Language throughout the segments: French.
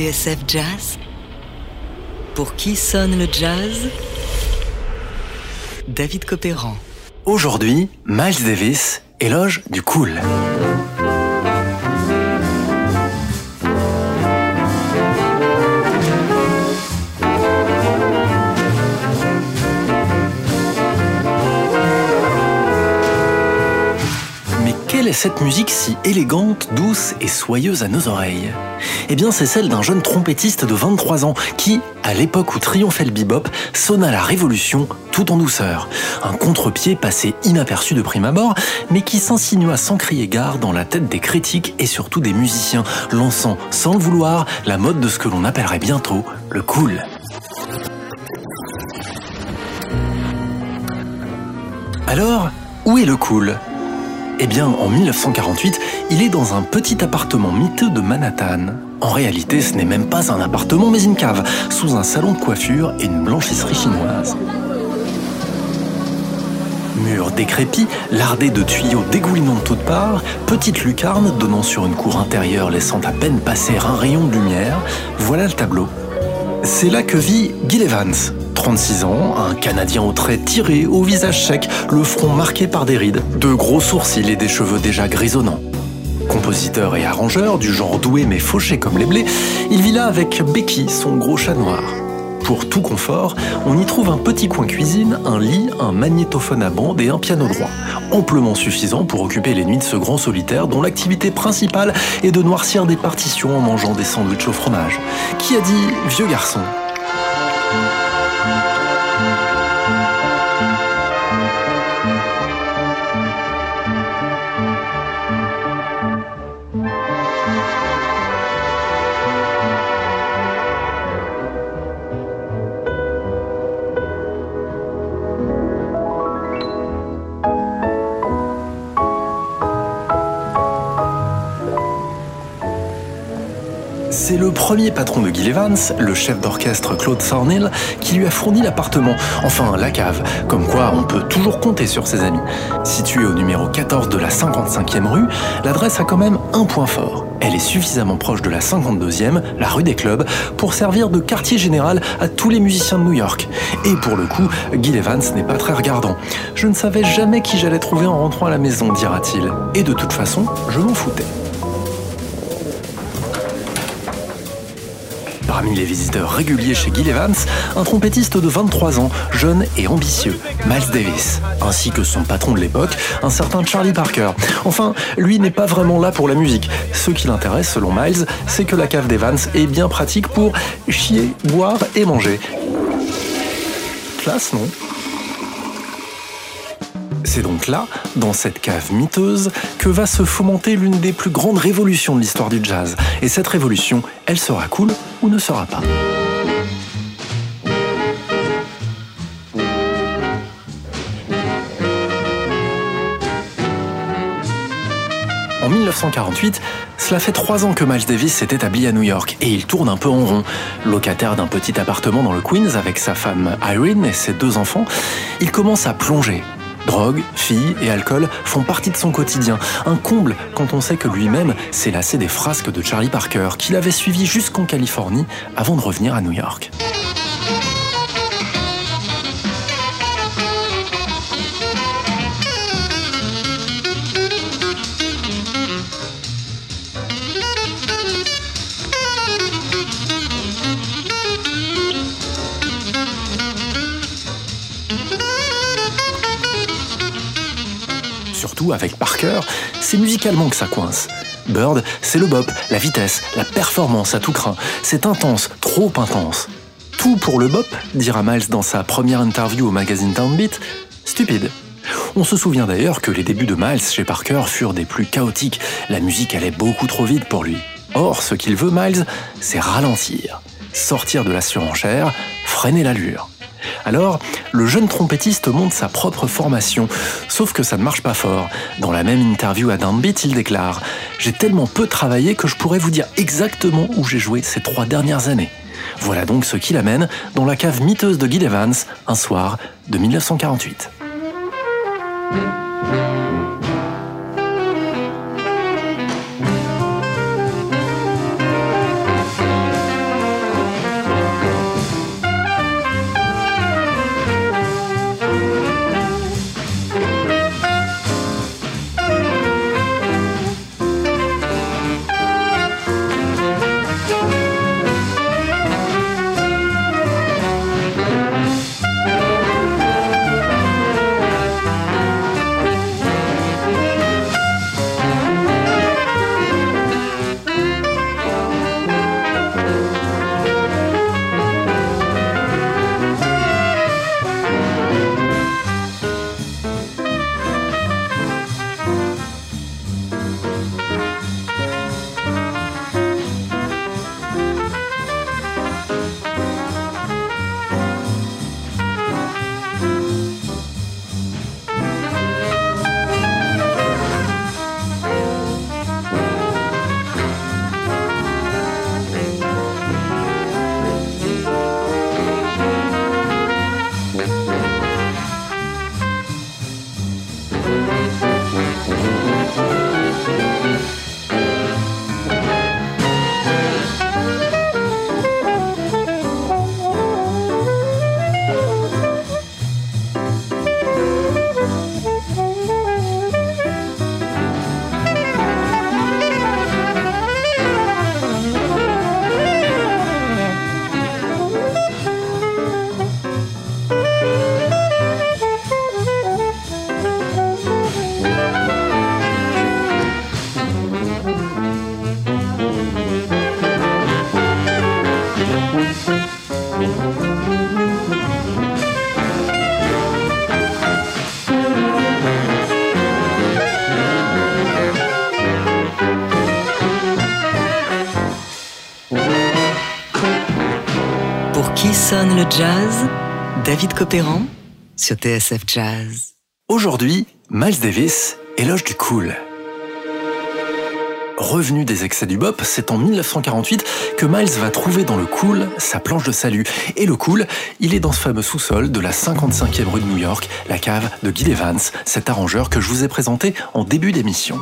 TSF Jazz Pour qui sonne le jazz? David Copéran. Aujourd'hui, Miles Davis, éloge du cool. Cette musique si élégante, douce et soyeuse à nos oreilles Eh bien, c'est celle d'un jeune trompettiste de 23 ans qui, à l'époque où triomphait le bebop, sonna la révolution tout en douceur. Un contre-pied passé inaperçu de prime abord, mais qui s'insinua sans crier gare dans la tête des critiques et surtout des musiciens, lançant, sans le vouloir, la mode de ce que l'on appellerait bientôt le cool. Alors, où est le cool? Eh bien, en 1948, il est dans un petit appartement miteux de Manhattan. En réalité, ce n'est même pas un appartement, mais une cave, sous un salon de coiffure et une blanchisserie chinoise. Murs décrépits, lardés de tuyaux dégoulinant de toutes parts, petite lucarne donnant sur une cour intérieure laissant à peine passer un rayon de lumière, voilà le tableau. C'est là que vit Gil Evans, 36 ans, un Canadien aux traits tirés, au visage sec, le front marqué par des rides, de gros sourcils et des cheveux déjà grisonnants. Compositeur et arrangeur, du genre doué mais fauché comme les blés, il vit là avec Becky, son gros chat noir. Pour tout confort, on y trouve un petit coin cuisine, un lit, un magnétophone à bande et un piano droit, amplement suffisant pour occuper les nuits de ce grand solitaire dont l'activité principale est de noircir des partitions en mangeant des sandwichs au fromage. Qui a dit vieux garçon? Premier patron de Gil Evans, le chef d'orchestre Claude Thornhill, qui lui a fourni l'appartement, enfin la cave, comme quoi on peut toujours compter sur ses amis. Situé au numéro 14 de la 55e rue, l'adresse a quand même un point fort. Elle est suffisamment proche de la 52e, la rue des clubs, pour servir de quartier général à tous les musiciens de New York. Et pour le coup, Gil n'est pas très regardant. Je ne savais jamais qui j'allais trouver en rentrant à la maison, dira-t-il. Et de toute façon, je m'en foutais. Parmi les visiteurs réguliers chez Gil Evans, un trompettiste de 23 ans, jeune et ambitieux, Miles Davis, ainsi que son patron de l'époque, un certain Charlie Parker. Enfin, lui n'est pas vraiment là pour la musique. Ce qui l'intéresse, selon Miles, c'est que la cave d'Evans est bien pratique pour chier, boire et manger. Classe, non? C'est donc là, dans cette cave miteuse, que va se fomenter l'une des plus grandes révolutions de l'histoire du jazz. Et cette révolution, elle sera cool ou ne sera pas. En 1948, cela fait trois ans que Miles Davis s'est établi à New York et il tourne un peu en rond. Locataire d'un petit appartement dans le Queens avec sa femme Irene et ses deux enfants, il commence à plonger Drogue, filles et alcool font partie de son quotidien. Un comble quand on sait que lui-même s'est lassé des frasques de Charlie Parker, qu'il avait suivi jusqu'en Californie avant de revenir à New York. Avec Parker, c'est musicalement que ça coince. Bird, c'est le bop, la vitesse, la performance à tout craint. C'est intense, trop intense. Tout pour le bop, dira Miles dans sa première interview au magazine Downbeat, stupide. On se souvient d'ailleurs que les débuts de Miles chez Parker furent des plus chaotiques. La musique allait beaucoup trop vite pour lui. Or, ce qu'il veut, Miles, c'est ralentir, sortir de la surenchère, freiner l'allure. Alors, le jeune trompettiste monte sa propre formation, sauf que ça ne marche pas fort. Dans la même interview à Downbeat, il déclare J'ai tellement peu travaillé que je pourrais vous dire exactement où j'ai joué ces trois dernières années. Voilà donc ce qui l'amène dans la cave miteuse de Gil Evans, un soir de 1948. Jazz David Copéran sur TSF Jazz. Aujourd'hui, Miles Davis, éloge du cool. Revenu des excès du bop, c'est en 1948 que Miles va trouver dans le cool sa planche de salut. Et le cool, il est dans ce fameux sous-sol de la 55e rue de New York, la cave de Gil Evans, cet arrangeur que je vous ai présenté en début d'émission.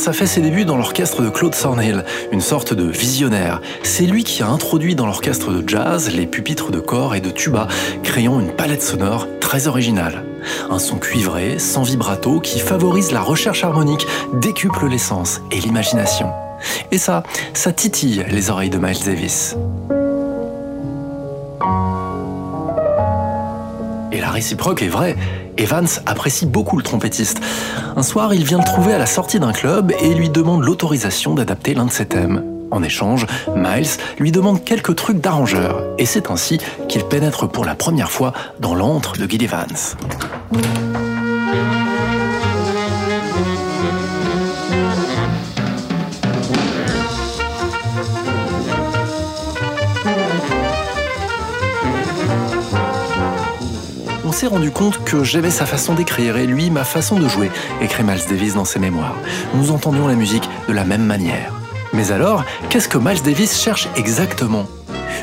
Evans a fait ses débuts dans l'orchestre de Claude Thornhill, une sorte de visionnaire. C'est lui qui a introduit dans l'orchestre de jazz les pupitres de corps et de tuba, créant une palette sonore très originale. Un son cuivré, sans vibrato, qui favorise la recherche harmonique, décuple l'essence et l'imagination. Et ça, ça titille les oreilles de Miles Davis. Et la réciproque est vraie. Evans apprécie beaucoup le trompettiste. Un soir, il vient le trouver à la sortie d'un club et lui demande l'autorisation d'adapter l'un de ses thèmes. En échange, Miles lui demande quelques trucs d'arrangeur, et c'est ainsi qu'il pénètre pour la première fois dans l'antre de Gil Evans. S'est rendu compte que j'aimais sa façon d'écrire et lui ma façon de jouer, écrit Miles Davis dans ses mémoires. Nous entendions la musique de la même manière. Mais alors, qu'est-ce que Miles Davis cherche exactement?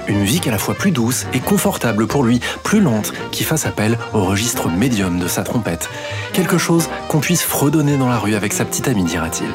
Une musique à la fois plus douce et confortable pour lui, plus lente, qui fasse appel au registre médium de sa trompette. Quelque chose qu'on puisse fredonner dans la rue avec sa petite amie, dira-t-il.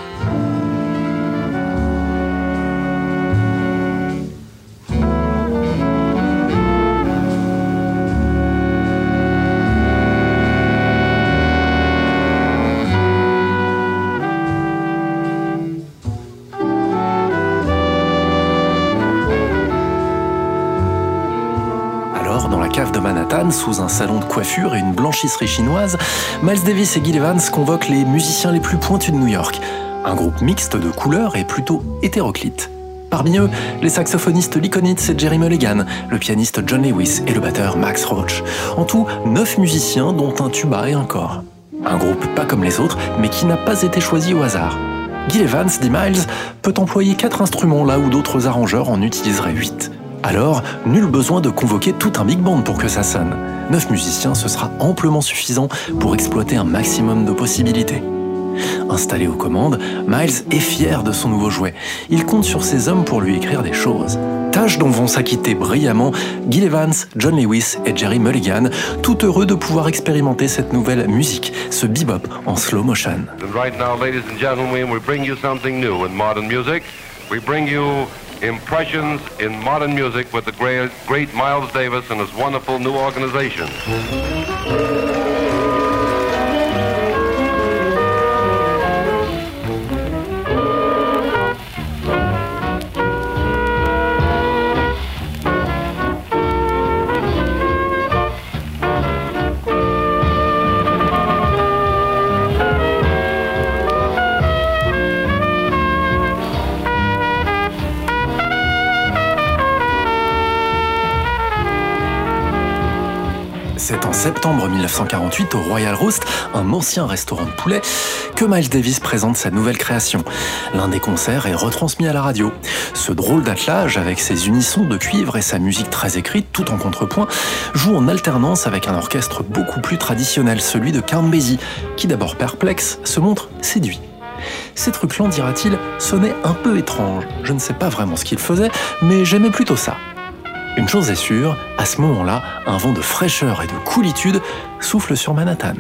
Sous un salon de coiffure et une blanchisserie chinoise, Miles Davis et Gil Evans convoquent les musiciens les plus pointus de New York. Un groupe mixte de couleurs et plutôt hétéroclite. Parmi eux, les saxophonistes Lee Konitz et Jerry Mulligan, le pianiste John Lewis et le batteur Max Roach. En tout, neuf musiciens dont un tuba et un corps. Un groupe pas comme les autres, mais qui n'a pas été choisi au hasard. Gil Evans, dit Miles, peut employer quatre instruments là où d'autres arrangeurs en utiliseraient huit. Alors, nul besoin de convoquer tout un big band pour que ça sonne. Neuf musiciens, ce sera amplement suffisant pour exploiter un maximum de possibilités. Installé aux commandes, Miles est fier de son nouveau jouet. Il compte sur ses hommes pour lui écrire des choses. Tâches dont vont s'acquitter brillamment Gil Evans, John Lewis et Jerry Mulligan, tout heureux de pouvoir expérimenter cette nouvelle musique, ce bebop en slow motion. Right now, ladies and gentlemen, we bring you something new in modern music. We bring you impressions in modern music with the great, great Miles Davis and his wonderful new organization. En septembre 1948 au Royal Roast, un ancien restaurant de poulet, que Miles Davis présente sa nouvelle création. L'un des concerts est retransmis à la radio. Ce drôle d'attelage, avec ses unissons de cuivre et sa musique très écrite, tout en contrepoint, joue en alternance avec un orchestre beaucoup plus traditionnel, celui de Basie, qui d'abord perplexe, se montre séduit. Ces trucs-là, dira-t-il, sonnaient un peu étranges. Je ne sais pas vraiment ce qu'il faisait, mais j'aimais plutôt ça. Une chose est sûre, à ce moment-là, un vent de fraîcheur et de coolitude souffle sur Manhattan.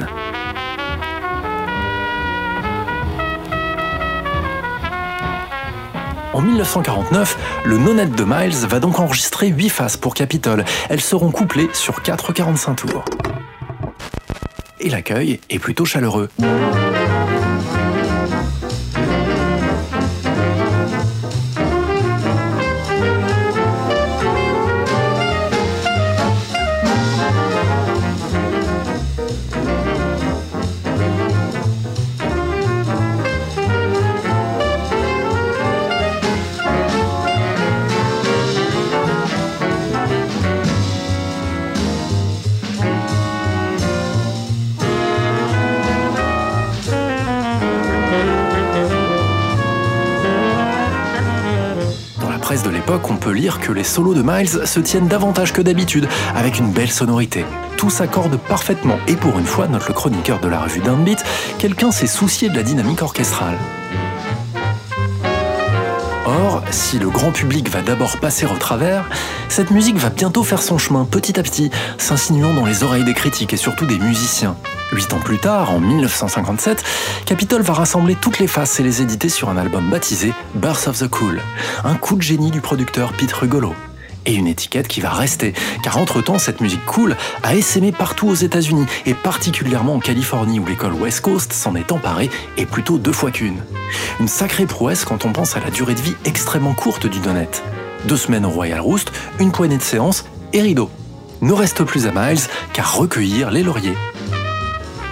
En 1949, le nonette de Miles va donc enregistrer 8 faces pour Capitol. Elles seront couplées sur 4,45 tours. Et l'accueil est plutôt chaleureux. On peut lire que les solos de Miles se tiennent davantage que d'habitude, avec une belle sonorité. Tout s'accorde parfaitement, et pour une fois, notre chroniqueur de la revue Downbeat, quelqu'un s'est soucié de la dynamique orchestrale. Si le grand public va d'abord passer au travers, cette musique va bientôt faire son chemin petit à petit, s'insinuant dans les oreilles des critiques et surtout des musiciens. Huit ans plus tard, en 1957, Capitol va rassembler toutes les faces et les éditer sur un album baptisé Birth of the Cool, un coup de génie du producteur Pete Rugolo et une étiquette qui va rester, car entre-temps, cette musique cool a essaimé partout aux États-Unis, et particulièrement en Californie où l'école West Coast s'en est emparée, et plutôt deux fois qu'une. Une sacrée prouesse quand on pense à la durée de vie extrêmement courte du donnet. Deux semaines au Royal Roost, une poignée de séances et rideau. Ne reste plus à Miles qu'à recueillir les lauriers.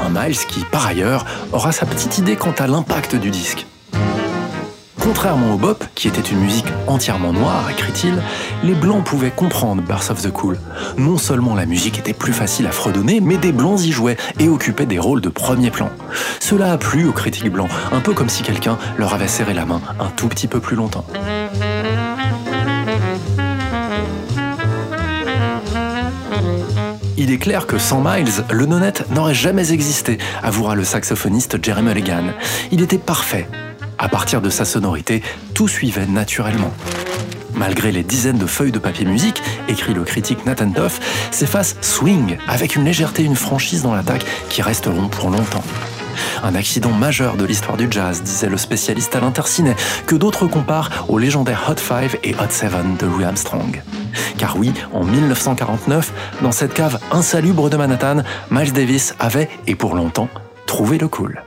Un Miles qui, par ailleurs, aura sa petite idée quant à l'impact du disque. Contrairement au bop, qui était une musique entièrement noire, écrit-il, les blancs pouvaient comprendre Birth of the Cool. Non seulement la musique était plus facile à fredonner, mais des blancs y jouaient et occupaient des rôles de premier plan. Cela a plu aux critiques blancs, un peu comme si quelqu'un leur avait serré la main un tout petit peu plus longtemps. Il est clair que sans Miles, le nonette n'aurait jamais existé, avouera le saxophoniste Jeremy Mulligan. Il était parfait, à partir de sa sonorité, tout suivait naturellement. Malgré les dizaines de feuilles de papier musique, écrit le critique Nathan Duff, ces faces swing avec une légèreté et une franchise dans l'attaque qui resteront pour longtemps. Un accident majeur de l'histoire du jazz, disait le spécialiste Alain Tercinet, que d'autres comparent au légendaire Hot 5 et Hot 7 de Louis Armstrong. Car oui, en 1949, dans cette cave insalubre de Manhattan, Miles Davis avait, et pour longtemps, trouvé le cool.